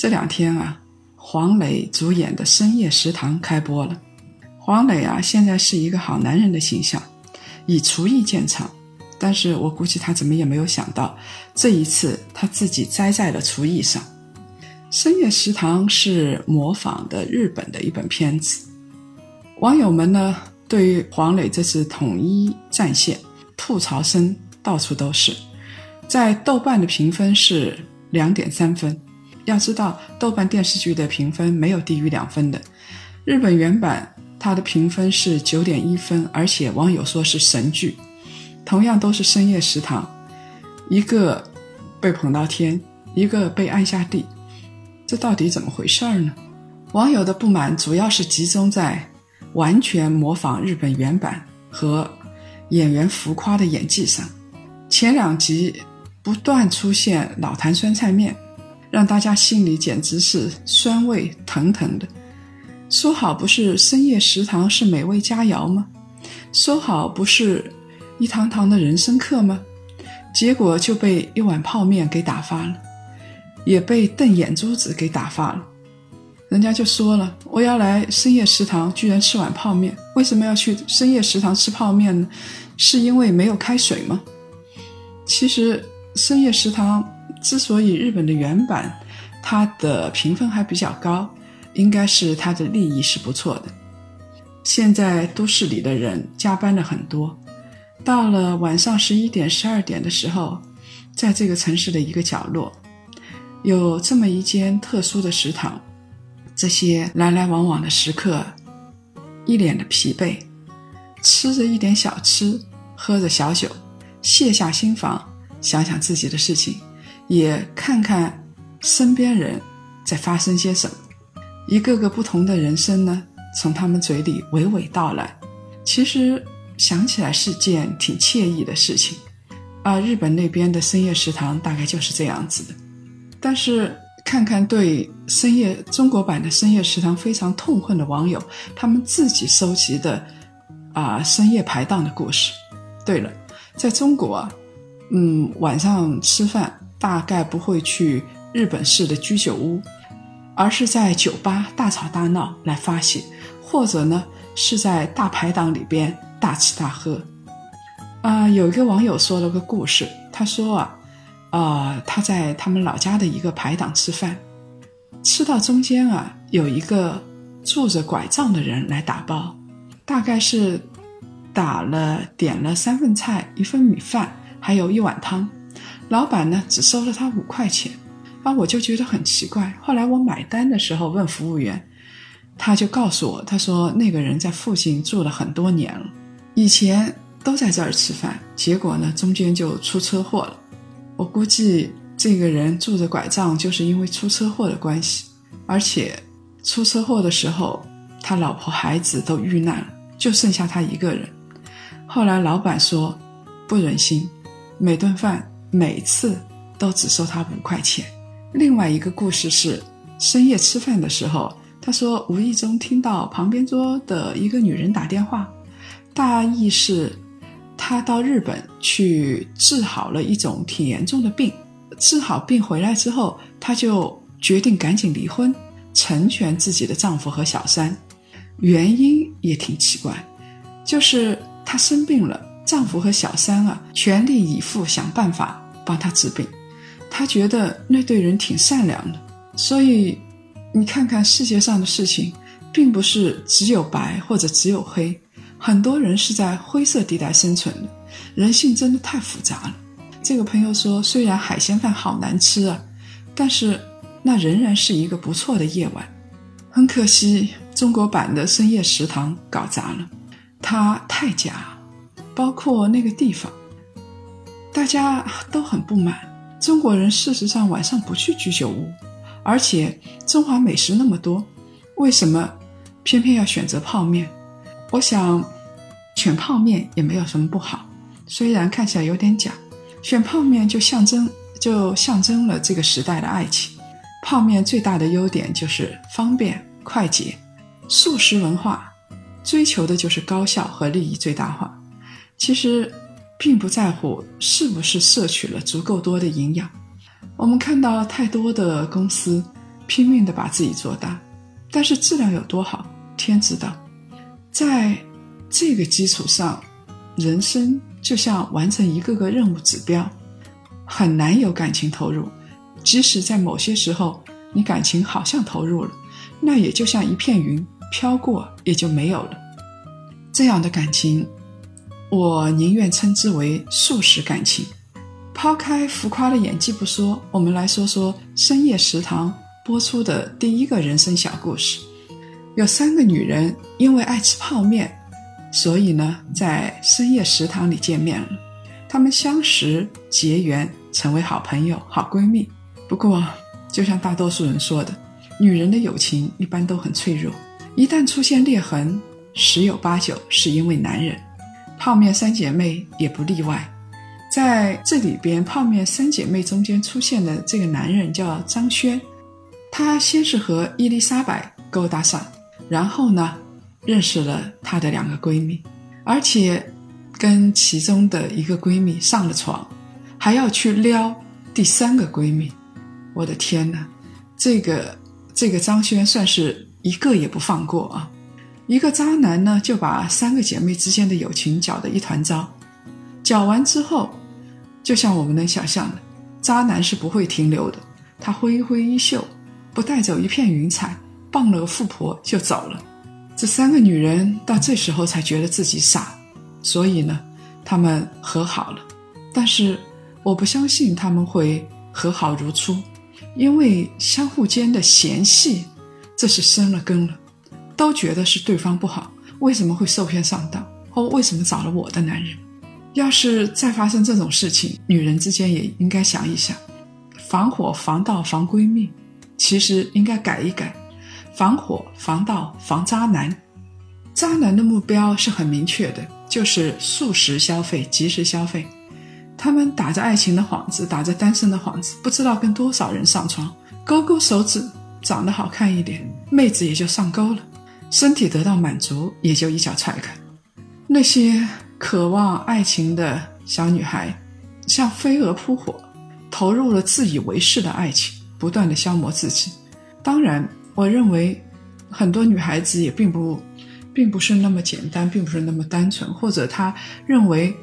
这两天啊。黄磊主演的《深夜食堂》开播了。黄磊啊，现在是一个好男人的形象，以厨艺见长。但是我估计他怎么也没有想到，这一次他自己栽在了厨艺上。《深夜食堂》是模仿的日本的一本片子。网友们呢，对于黄磊这次统一战线，吐槽声到处都是。在豆瓣的评分是两点三分。要知道，豆瓣电视剧的评分没有低于两分的。日本原版它的评分是九点一分，而且网友说是神剧。同样都是深夜食堂，一个被捧到天，一个被按下地，这到底怎么回事儿呢？网友的不满主要是集中在完全模仿日本原版和演员浮夸的演技上。前两集不断出现老坛酸菜面。让大家心里简直是酸味腾腾的。说好不是深夜食堂是美味佳肴吗？说好不是一堂堂的人生课吗？结果就被一碗泡面给打发了，也被瞪眼珠子给打发了。人家就说了，我要来深夜食堂，居然吃碗泡面。为什么要去深夜食堂吃泡面呢？是因为没有开水吗？其实深夜食堂。之所以日本的原版它的评分还比较高，应该是它的利益是不错的。现在都市里的人加班了很多，到了晚上十一点、十二点的时候，在这个城市的一个角落，有这么一间特殊的食堂。这些来来往往的食客，一脸的疲惫，吃着一点小吃，喝着小酒，卸下心防，想想自己的事情。也看看身边人在发生些什么，一个个不同的人生呢，从他们嘴里娓娓道来。其实想起来是件挺惬意的事情。啊，日本那边的深夜食堂大概就是这样子的。但是看看对深夜中国版的深夜食堂非常痛恨的网友，他们自己收集的啊深夜排档的故事。对了，在中国啊，嗯，晚上吃饭。大概不会去日本式的居酒屋，而是在酒吧大吵大闹来发泄，或者呢是在大排档里边大吃大喝。啊，有一个网友说了个故事，他说啊，啊他在他们老家的一个排档吃饭，吃到中间啊，有一个拄着拐杖的人来打包，大概是打了点了三份菜、一份米饭，还有一碗汤。老板呢，只收了他五块钱，啊，我就觉得很奇怪。后来我买单的时候问服务员，他就告诉我，他说那个人在附近住了很多年了，以前都在这儿吃饭，结果呢中间就出车祸了。我估计这个人拄着拐杖就是因为出车祸的关系，而且出车祸的时候他老婆孩子都遇难了，就剩下他一个人。后来老板说不忍心，每顿饭。每次都只收他五块钱。另外一个故事是，深夜吃饭的时候，他说无意中听到旁边桌的一个女人打电话，大意是，他到日本去治好了一种挺严重的病，治好病回来之后，他就决定赶紧离婚，成全自己的丈夫和小三。原因也挺奇怪，就是她生病了。丈夫和小三啊，全力以赴想办法帮他治病，他觉得那对人挺善良的。所以，你看看世界上的事情，并不是只有白或者只有黑，很多人是在灰色地带生存的。人性真的太复杂了。这个朋友说，虽然海鲜饭好难吃啊，但是那仍然是一个不错的夜晚。很可惜，中国版的深夜食堂搞砸了，它太假。包括那个地方，大家都很不满。中国人事实上晚上不去居酒屋，而且中华美食那么多，为什么偏偏要选择泡面？我想选泡面也没有什么不好，虽然看起来有点假。选泡面就象征就象征了这个时代的爱情。泡面最大的优点就是方便快捷，素食文化追求的就是高效和利益最大化。其实并不在乎是不是摄取了足够多的营养。我们看到太多的公司拼命的把自己做大，但是质量有多好，天知道。在这个基础上，人生就像完成一个个任务指标，很难有感情投入。即使在某些时候，你感情好像投入了，那也就像一片云飘过，也就没有了。这样的感情，我宁愿称之为素食感情。抛开浮夸的演技不说，我们来说说深夜食堂播出的第一个人生小故事。有三个女人因为爱吃泡面，所以呢，在深夜食堂里见面了。她们相识结缘，成为好朋友、好闺蜜。不过，就像大多数人说的，女人的友情一般都很脆弱，一旦出现裂痕，十有八九是因为男人。泡面三姐妹也不例外。在这里边，泡面三姐妹中间出现的这个男人叫张轩，他先是和伊丽莎白勾搭上。然后呢，认识了她的两个闺蜜，而且跟其中的一个闺蜜上了床，还要去撩第三个闺蜜。我的天哪，这个这个张轩算是一个也不放过啊！一个渣男呢，就把三个姐妹之间的友情搅得一团糟。搅完之后，就像我们能想象的，渣男是不会停留的。他挥挥衣袖，不带走一片云彩。傍了个富婆就走了，这三个女人到这时候才觉得自己傻，所以呢，他们和好了。但是我不相信他们会和好如初，因为相互间的嫌隙，这是生了根了，都觉得是对方不好，为什么会受骗上当，或为什么找了我的男人？要是再发生这种事情，女人之间也应该想一想，防火防盗防闺蜜，其实应该改一改。防火、防盗、防渣男，渣男的目标是很明确的，就是速食消费、即时消费。他们打着爱情的幌子，打着单身的幌子，不知道跟多少人上床，勾勾手指，长得好看一点，妹子也就上钩了，身体得到满足，也就一脚踹开。那些渴望爱情的小女孩，像飞蛾扑火，投入了自以为是的爱情，不断的消磨自己。当然。我认为，很多女孩子也并不，并不是那么简单，并不是那么单纯，或者她认为，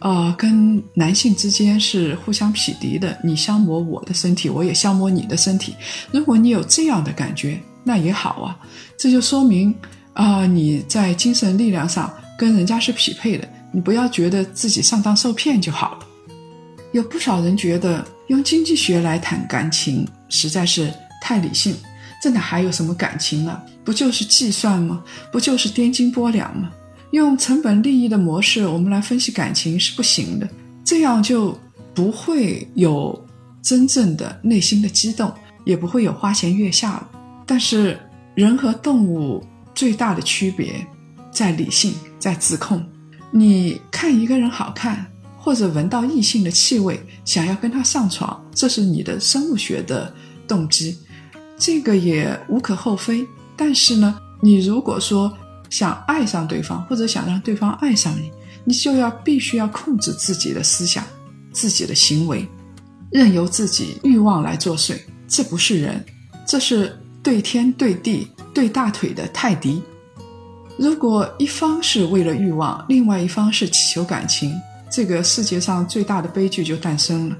呃，跟男性之间是互相匹敌的，你消磨我的身体，我也消磨你的身体。如果你有这样的感觉，那也好啊，这就说明啊，你在精神力量上跟人家是匹配的。你不要觉得自己上当受骗就好了。有不少人觉得用经济学来谈感情实在是太理性。这哪还有什么感情了？不就是计算吗？不就是颠斤拨两吗？用成本利益的模式，我们来分析感情是不行的。这样就不会有真正的内心的激动，也不会有花前月下了。但是人和动物最大的区别在理性，在自控。你看一个人好看，或者闻到异性的气味，想要跟他上床，这是你的生物学的动机。这个也无可厚非，但是呢，你如果说想爱上对方，或者想让对方爱上你，你就要必须要控制自己的思想、自己的行为，任由自己欲望来作祟。这不是人，这是对天对地对大腿的泰迪。如果一方是为了欲望，另外一方是祈求感情，这个世界上最大的悲剧就诞生了，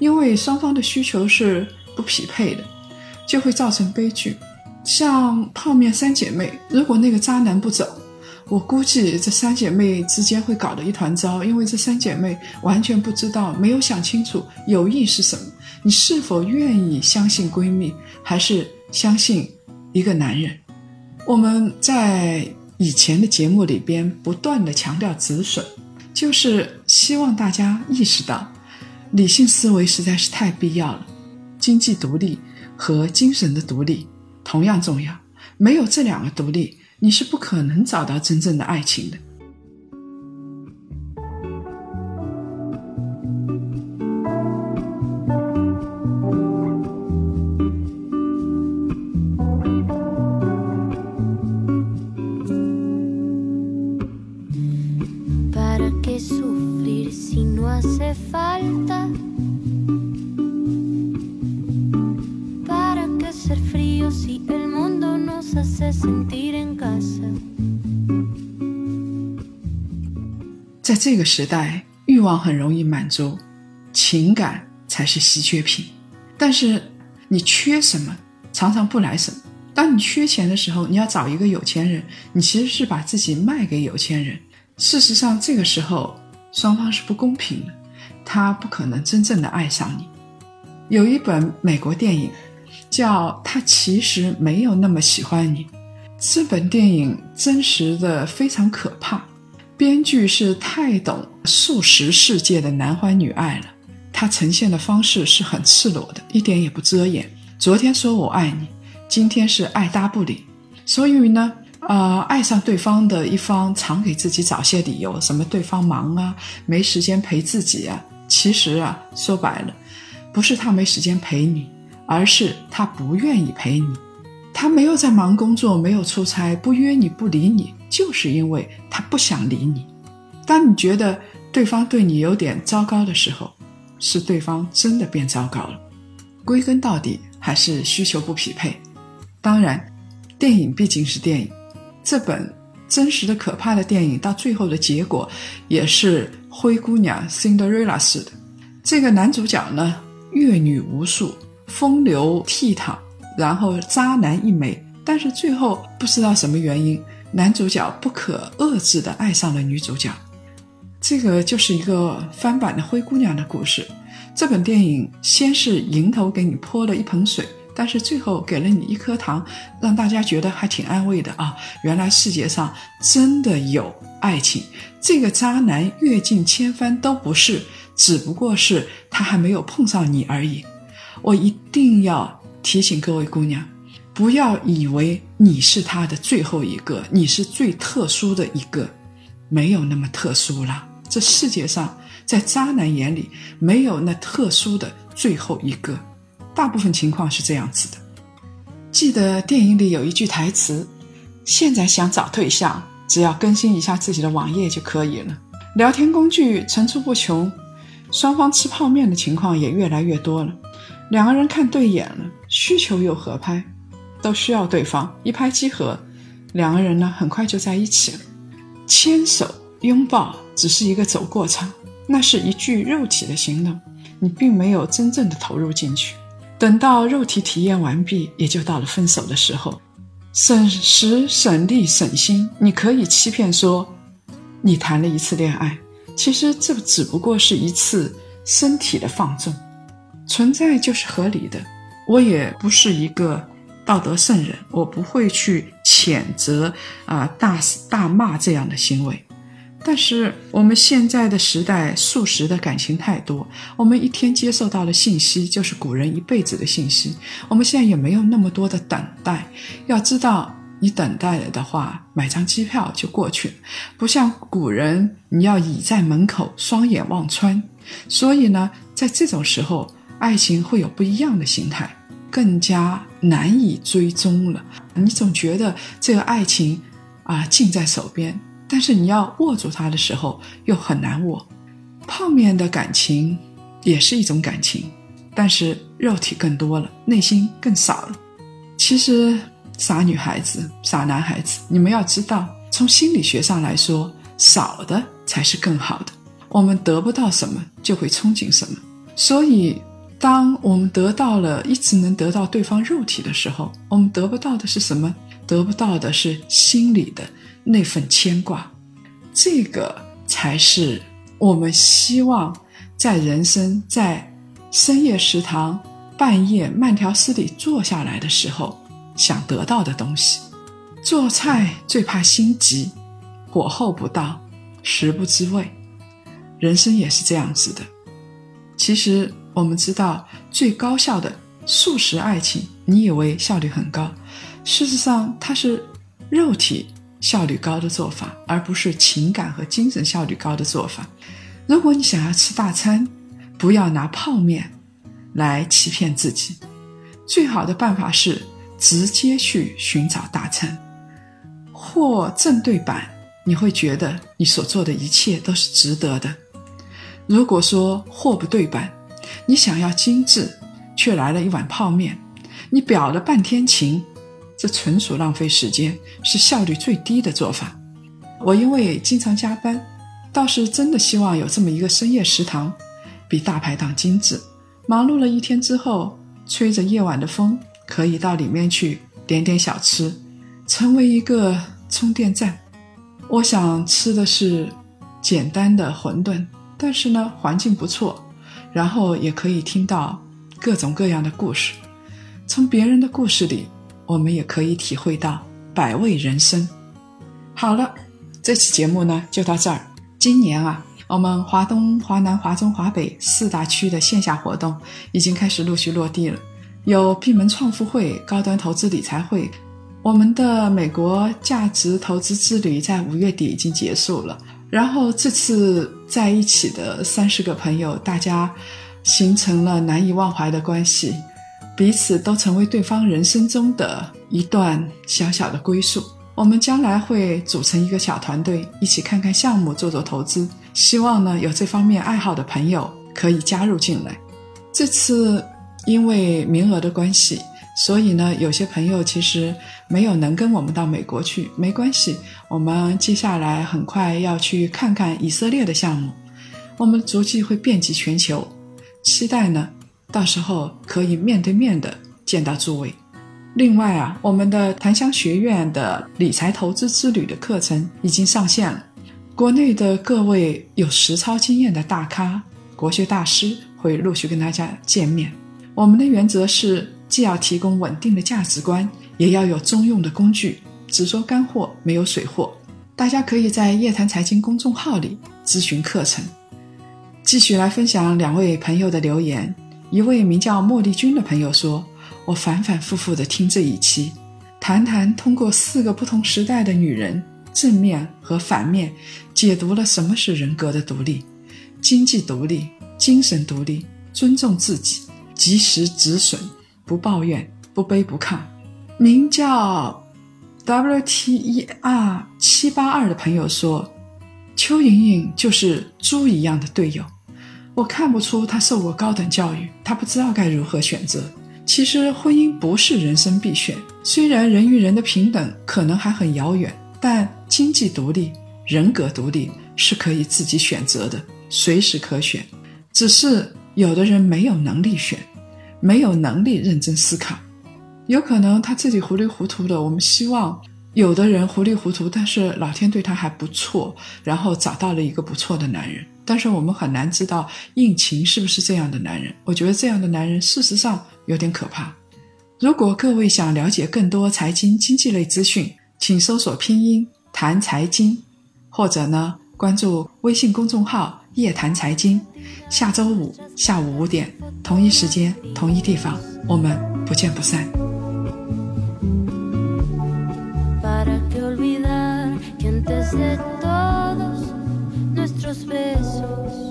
因为双方的需求是不匹配的。就会造成悲剧，像泡面三姐妹，如果那个渣男不走，我估计这三姐妹之间会搞得一团糟，因为这三姐妹完全不知道，没有想清楚友谊是什么。你是否愿意相信闺蜜，还是相信一个男人？我们在以前的节目里边不断的强调止损，就是希望大家意识到，理性思维实在是太必要了，经济独立。和精神的独立同样重要。没有这两个独立，你是不可能找到真正的爱情的。在这个时代，欲望很容易满足，情感才是稀缺品。但是你缺什么，常常不来什么。当你缺钱的时候，你要找一个有钱人，你其实是把自己卖给有钱人。事实上，这个时候双方是不公平的，他不可能真正的爱上你。有一本美国电影叫《他其实没有那么喜欢你》，这本电影真实的非常可怕。编剧是太懂素食世界的男欢女爱了，他呈现的方式是很赤裸的，一点也不遮掩。昨天说我爱你，今天是爱搭不理。所以呢，呃，爱上对方的一方常给自己找些理由，什么对方忙啊，没时间陪自己啊。其实啊，说白了，不是他没时间陪你，而是他不愿意陪你。他没有在忙工作，没有出差，不约你不理你。就是因为他不想理你。当你觉得对方对你有点糟糕的时候，是对方真的变糟糕了。归根到底还是需求不匹配。当然，电影毕竟是电影，这本真实的可怕的电影到最后的结果也是灰姑娘 Cinderella 式的。这个男主角呢，阅女无数，风流倜傥，然后渣男一枚，但是最后不知道什么原因。男主角不可遏制地爱上了女主角，这个就是一个翻版的灰姑娘的故事。这本电影先是迎头给你泼了一盆水，但是最后给了你一颗糖，让大家觉得还挺安慰的啊！原来世界上真的有爱情，这个渣男阅尽千帆都不是，只不过是他还没有碰上你而已。我一定要提醒各位姑娘。不要以为你是他的最后一个，你是最特殊的一个，没有那么特殊了。这世界上，在渣男眼里，没有那特殊的最后一个。大部分情况是这样子的。记得电影里有一句台词：“现在想找对象，只要更新一下自己的网页就可以了。”聊天工具层出不穷，双方吃泡面的情况也越来越多了。两个人看对眼了，需求又合拍。都需要对方一拍即合，两个人呢很快就在一起了。牵手拥抱只是一个走过场，那是一具肉体的行动，你并没有真正的投入进去。等到肉体体验完毕，也就到了分手的时候。省时省力省心，你可以欺骗说你谈了一次恋爱，其实这只不过是一次身体的放纵，存在就是合理的。我也不是一个。道德圣人，我不会去谴责啊大大骂这样的行为。但是我们现在的时代，速食的感情太多，我们一天接受到的信息就是古人一辈子的信息。我们现在也没有那么多的等待。要知道，你等待了的话，买张机票就过去了，不像古人，你要倚在门口，双眼望穿。所以呢，在这种时候，爱情会有不一样的形态。更加难以追踪了。你总觉得这个爱情啊近在手边，但是你要握住它的时候又很难握。泡面的感情也是一种感情，但是肉体更多了，内心更少了。其实傻女孩子、傻男孩子，你们要知道，从心理学上来说，少的才是更好的。我们得不到什么，就会憧憬什么，所以。当我们得到了一直能得到对方肉体的时候，我们得不到的是什么？得不到的是心里的那份牵挂。这个才是我们希望在人生在深夜食堂、半夜慢条斯理坐下来的时候想得到的东西。做菜最怕心急，火候不到，食不知味。人生也是这样子的。其实。我们知道最高效的素食爱情，你以为效率很高，事实上它是肉体效率高的做法，而不是情感和精神效率高的做法。如果你想要吃大餐，不要拿泡面来欺骗自己，最好的办法是直接去寻找大餐，或正对版，你会觉得你所做的一切都是值得的。如果说货不对版，你想要精致，却来了一碗泡面，你表了半天情，这纯属浪费时间，是效率最低的做法。我因为经常加班，倒是真的希望有这么一个深夜食堂，比大排档精致。忙碌了一天之后，吹着夜晚的风，可以到里面去点点小吃，成为一个充电站。我想吃的是简单的馄饨，但是呢，环境不错。然后也可以听到各种各样的故事，从别人的故事里，我们也可以体会到百味人生。好了，这期节目呢就到这儿。今年啊，我们华东、华南、华中、华北四大区的线下活动已经开始陆续落地了，有闭门创富会、高端投资理财会。我们的美国价值投资之旅在五月底已经结束了。然后这次在一起的三十个朋友，大家形成了难以忘怀的关系，彼此都成为对方人生中的一段小小的归宿。我们将来会组成一个小团队，一起看看项目，做做投资。希望呢，有这方面爱好的朋友可以加入进来。这次因为名额的关系。所以呢，有些朋友其实没有能跟我们到美国去，没关系。我们接下来很快要去看看以色列的项目，我们足迹会遍及全球，期待呢，到时候可以面对面的见到诸位。另外啊，我们的檀香学院的理财投资之旅的课程已经上线了，国内的各位有实操经验的大咖、国学大师会陆续跟大家见面。我们的原则是。既要提供稳定的价值观，也要有中用的工具，只说干货，没有水货。大家可以在夜谈财经公众号里咨询课程。继续来分享两位朋友的留言。一位名叫莫莉君的朋友说：“我反反复复的听这一期，谈谈通过四个不同时代的女人正面和反面，解读了什么是人格的独立、经济独立、精神独立、尊重自己、及时止损。”不抱怨，不卑不亢。名叫 W T E R 七八二的朋友说：“邱莹莹就是猪一样的队友，我看不出她受过高等教育，她不知道该如何选择。其实婚姻不是人生必选，虽然人与人的平等可能还很遥远，但经济独立、人格独立是可以自己选择的，随时可选。只是有的人没有能力选。”没有能力认真思考，有可能他自己糊里糊涂的。我们希望有的人糊里糊涂，但是老天对他还不错，然后找到了一个不错的男人。但是我们很难知道应勤是不是这样的男人。我觉得这样的男人事实上有点可怕。如果各位想了解更多财经经济类资讯，请搜索拼音谈财经，或者呢关注微信公众号夜谈财经。下周五下午五点。同一时间，同一地方，我们不见不散。de todos nuestros besos.